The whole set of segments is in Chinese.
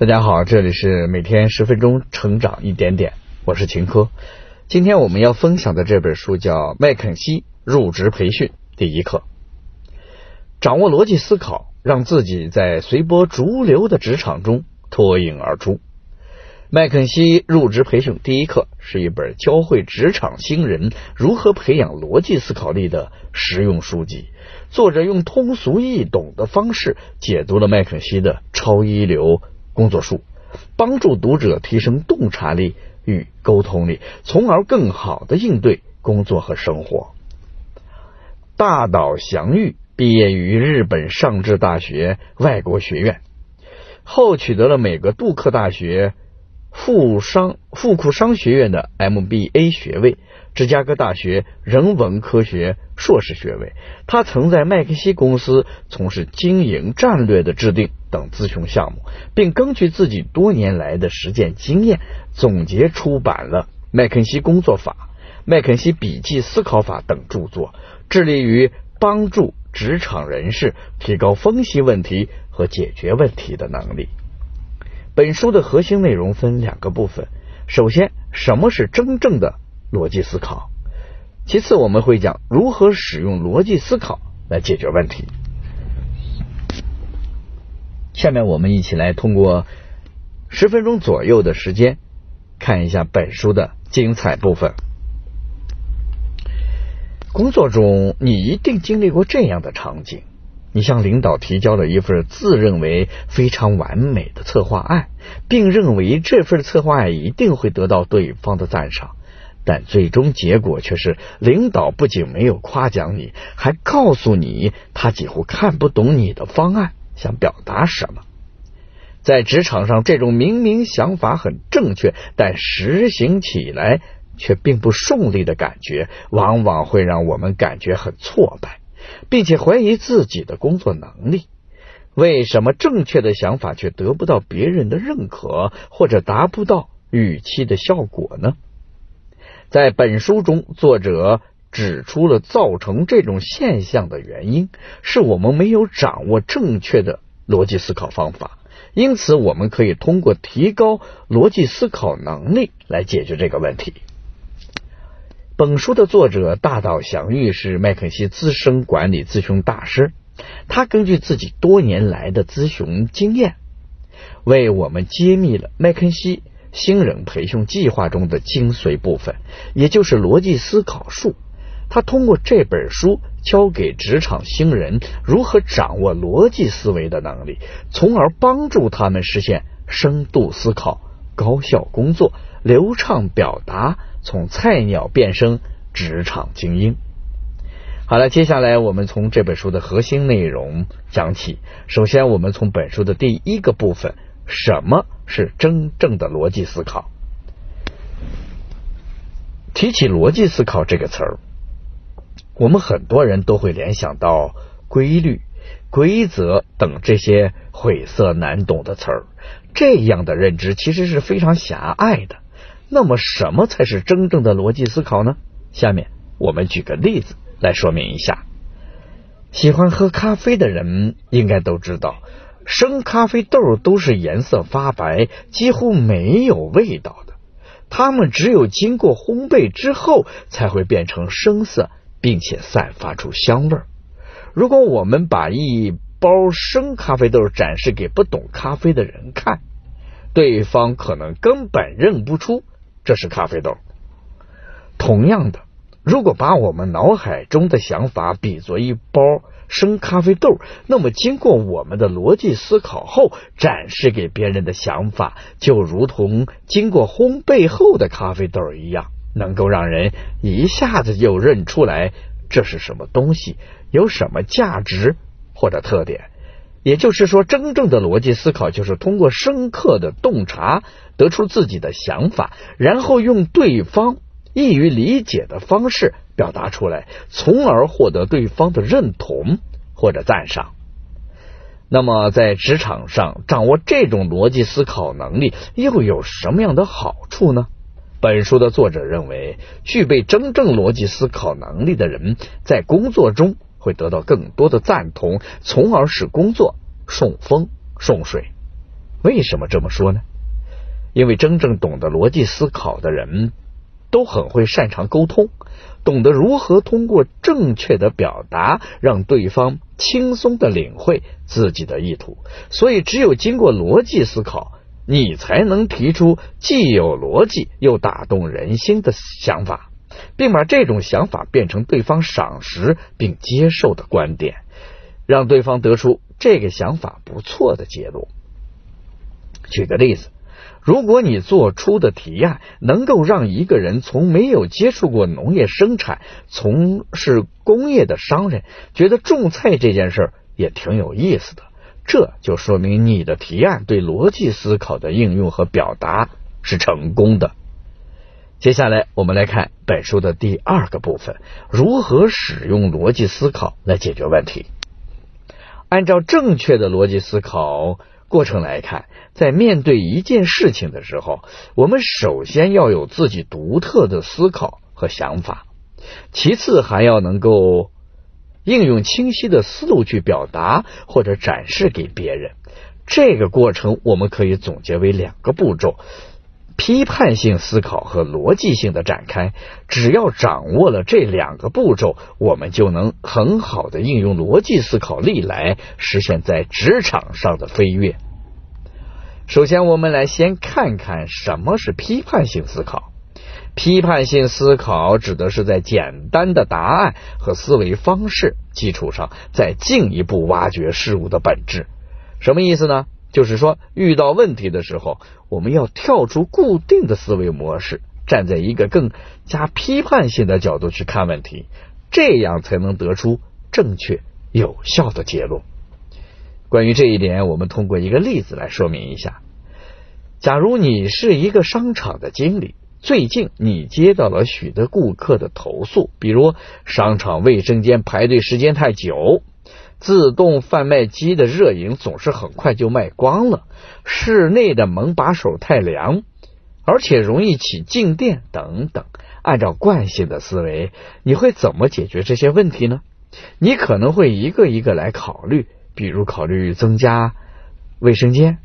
大家好，这里是每天十分钟成长一点点，我是秦科。今天我们要分享的这本书叫《麦肯锡入职培训第一课》，掌握逻辑思考，让自己在随波逐流的职场中脱颖而出。麦肯锡入职培训第一课是一本教会职场新人如何培养逻辑思考力的实用书籍。作者用通俗易懂的方式解读了麦肯锡的超一流。工作术帮助读者提升洞察力与沟通力，从而更好的应对工作和生活。大岛祥玉毕业于日本上智大学外国学院，后取得了美国杜克大学富商富库商学院的 MBA 学位。芝加哥大学人文科学硕士学位，他曾在麦肯锡公司从事经营战略的制定等咨询项目，并根据自己多年来的实践经验，总结出版了《麦肯锡工作法》《麦肯锡笔记思考法》等著作，致力于帮助职场人士提高分析问题和解决问题的能力。本书的核心内容分两个部分，首先，什么是真正的？逻辑思考。其次，我们会讲如何使用逻辑思考来解决问题。下面我们一起来通过十分钟左右的时间，看一下本书的精彩部分。工作中，你一定经历过这样的场景：你向领导提交了一份自认为非常完美的策划案，并认为这份策划案一定会得到对方的赞赏。但最终结果却是，领导不仅没有夸奖你，还告诉你他几乎看不懂你的方案想表达什么。在职场上，这种明明想法很正确，但实行起来却并不顺利的感觉，往往会让我们感觉很挫败，并且怀疑自己的工作能力。为什么正确的想法却得不到别人的认可，或者达不到预期的效果呢？在本书中，作者指出了造成这种现象的原因，是我们没有掌握正确的逻辑思考方法。因此，我们可以通过提高逻辑思考能力来解决这个问题。本书的作者大岛祥玉是麦肯锡资深管理咨询大师，他根据自己多年来的咨询经验，为我们揭秘了麦肯锡。新人培训计划中的精髓部分，也就是逻辑思考术。他通过这本书教给职场新人如何掌握逻辑思维的能力，从而帮助他们实现深度思考、高效工作、流畅表达，从菜鸟变身职场精英。好了，接下来我们从这本书的核心内容讲起。首先，我们从本书的第一个部分。什么是真正的逻辑思考？提起逻辑思考这个词儿，我们很多人都会联想到规律、规则等这些晦涩难懂的词儿。这样的认知其实是非常狭隘的。那么，什么才是真正的逻辑思考呢？下面我们举个例子来说明一下。喜欢喝咖啡的人应该都知道。生咖啡豆都是颜色发白，几乎没有味道的。它们只有经过烘焙之后，才会变成深色，并且散发出香味儿。如果我们把一包生咖啡豆展示给不懂咖啡的人看，对方可能根本认不出这是咖啡豆。同样的，如果把我们脑海中的想法比作一包。生咖啡豆，那么经过我们的逻辑思考后展示给别人的想法，就如同经过烘焙后的咖啡豆一样，能够让人一下子就认出来这是什么东西，有什么价值或者特点。也就是说，真正的逻辑思考就是通过深刻的洞察，得出自己的想法，然后用对方易于理解的方式。表达出来，从而获得对方的认同或者赞赏。那么，在职场上掌握这种逻辑思考能力，又有什么样的好处呢？本书的作者认为，具备真正逻辑思考能力的人，在工作中会得到更多的赞同，从而使工作顺风顺水。为什么这么说呢？因为真正懂得逻辑思考的人，都很会擅长沟通，懂得如何通过正确的表达，让对方轻松的领会自己的意图。所以，只有经过逻辑思考，你才能提出既有逻辑又打动人心的想法，并把这种想法变成对方赏识并接受的观点，让对方得出这个想法不错的结论。举个例子。如果你做出的提案能够让一个人从没有接触过农业生产、从事工业的商人觉得种菜这件事也挺有意思的，这就说明你的提案对逻辑思考的应用和表达是成功的。接下来我们来看本书的第二个部分：如何使用逻辑思考来解决问题。按照正确的逻辑思考。过程来看，在面对一件事情的时候，我们首先要有自己独特的思考和想法，其次还要能够应用清晰的思路去表达或者展示给别人。这个过程我们可以总结为两个步骤。批判性思考和逻辑性的展开，只要掌握了这两个步骤，我们就能很好的应用逻辑思考力来实现在职场上的飞跃。首先，我们来先看看什么是批判性思考。批判性思考指的是在简单的答案和思维方式基础上，再进一步挖掘事物的本质。什么意思呢？就是说，遇到问题的时候，我们要跳出固定的思维模式，站在一个更加批判性的角度去看问题，这样才能得出正确有效的结论。关于这一点，我们通过一个例子来说明一下。假如你是一个商场的经理，最近你接到了许多顾客的投诉，比如商场卫生间排队时间太久。自动贩卖机的热饮总是很快就卖光了，室内的门把手太凉，而且容易起静电等等。按照惯性的思维，你会怎么解决这些问题呢？你可能会一个一个来考虑，比如考虑增加卫生间，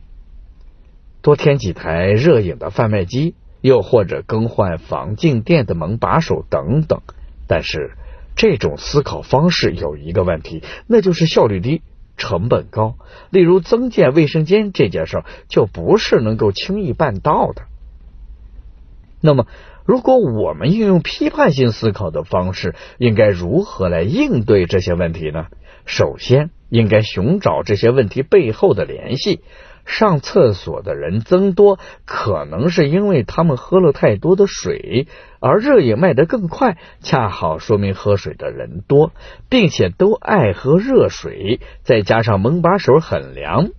多添几台热饮的贩卖机，又或者更换防静电的门把手等等。但是。这种思考方式有一个问题，那就是效率低、成本高。例如增建卫生间这件事儿，就不是能够轻易办到的。那么，如果我们运用批判性思考的方式，应该如何来应对这些问题呢？首先，应该寻找这些问题背后的联系。上厕所的人增多，可能是因为他们喝了太多的水，而热饮卖得更快，恰好说明喝水的人多，并且都爱喝热水，再加上门把手很凉，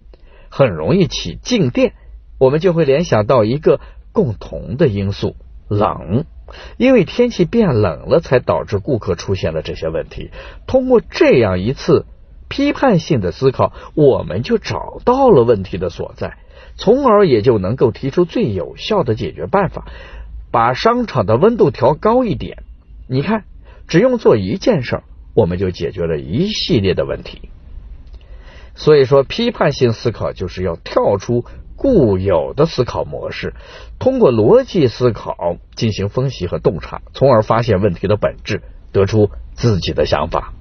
很容易起静电，我们就会联想到一个共同的因素——冷，因为天气变冷了，才导致顾客出现了这些问题。通过这样一次。批判性的思考，我们就找到了问题的所在，从而也就能够提出最有效的解决办法，把商场的温度调高一点。你看，只用做一件事，我们就解决了一系列的问题。所以说，批判性思考就是要跳出固有的思考模式，通过逻辑思考进行分析和洞察，从而发现问题的本质，得出自己的想法。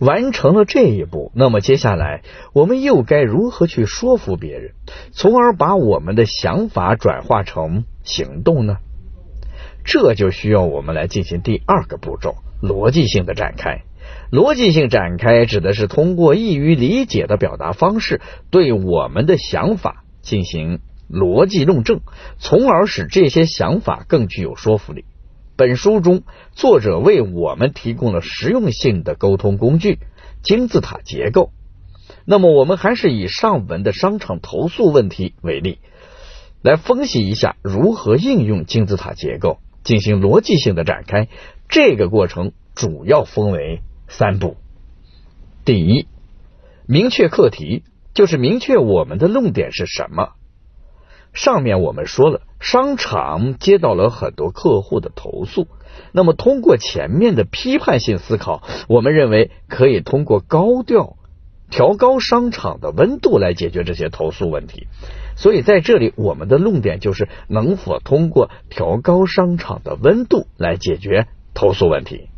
完成了这一步，那么接下来我们又该如何去说服别人，从而把我们的想法转化成行动呢？这就需要我们来进行第二个步骤——逻辑性的展开。逻辑性展开指的是通过易于理解的表达方式，对我们的想法进行逻辑论证，从而使这些想法更具有说服力。本书中，作者为我们提供了实用性的沟通工具——金字塔结构。那么，我们还是以上文的商场投诉问题为例，来分析一下如何应用金字塔结构进行逻辑性的展开。这个过程主要分为三步：第一，明确课题，就是明确我们的论点是什么。上面我们说了。商场接到了很多客户的投诉，那么通过前面的批判性思考，我们认为可以通过高调调高商场的温度来解决这些投诉问题。所以在这里，我们的论点就是能否通过调高商场的温度来解决投诉问题。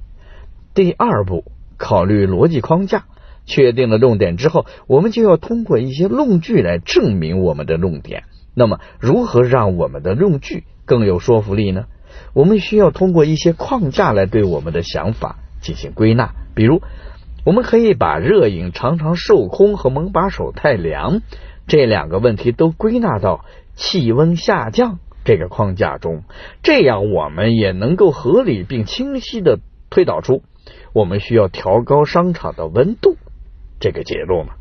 第二步，考虑逻辑框架。确定了论点之后，我们就要通过一些论据来证明我们的论点。那么，如何让我们的论据更有说服力呢？我们需要通过一些框架来对我们的想法进行归纳。比如，我们可以把热饮常常受空和门把手太凉这两个问题都归纳到气温下降这个框架中，这样我们也能够合理并清晰的推导出我们需要调高商场的温度。这个结论嘛。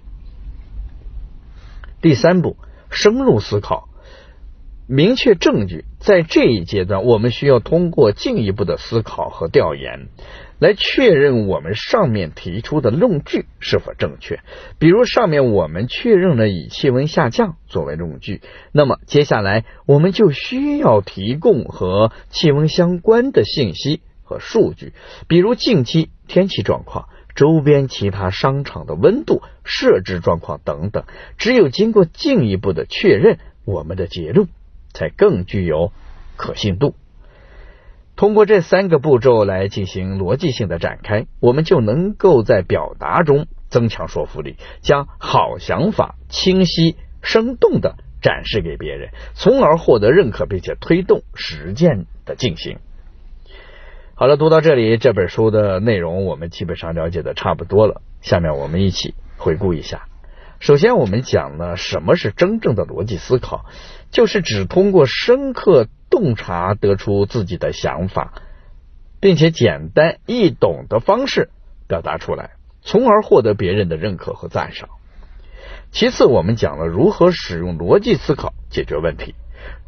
第三步，深入思考，明确证据。在这一阶段，我们需要通过进一步的思考和调研，来确认我们上面提出的论据是否正确。比如，上面我们确认了以气温下降作为论据，那么接下来我们就需要提供和气温相关的信息和数据，比如近期天气状况。周边其他商场的温度设置状况等等，只有经过进一步的确认，我们的结论才更具有可信度。通过这三个步骤来进行逻辑性的展开，我们就能够在表达中增强说服力，将好想法清晰生动的展示给别人，从而获得认可，并且推动实践的进行。好了，读到这里，这本书的内容我们基本上了解的差不多了。下面我们一起回顾一下。首先，我们讲了什么是真正的逻辑思考，就是只通过深刻洞察得出自己的想法，并且简单易懂的方式表达出来，从而获得别人的认可和赞赏。其次，我们讲了如何使用逻辑思考解决问题。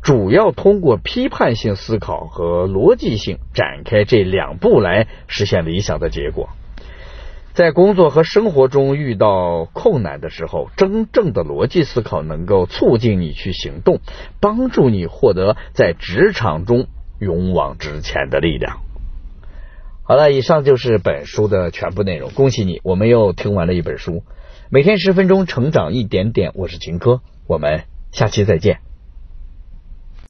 主要通过批判性思考和逻辑性展开这两步来实现理想的结果。在工作和生活中遇到困难的时候，真正的逻辑思考能够促进你去行动，帮助你获得在职场中勇往直前的力量。好了，以上就是本书的全部内容。恭喜你，我们又听完了一本书。每天十分钟，成长一点点。我是秦科，我们下期再见。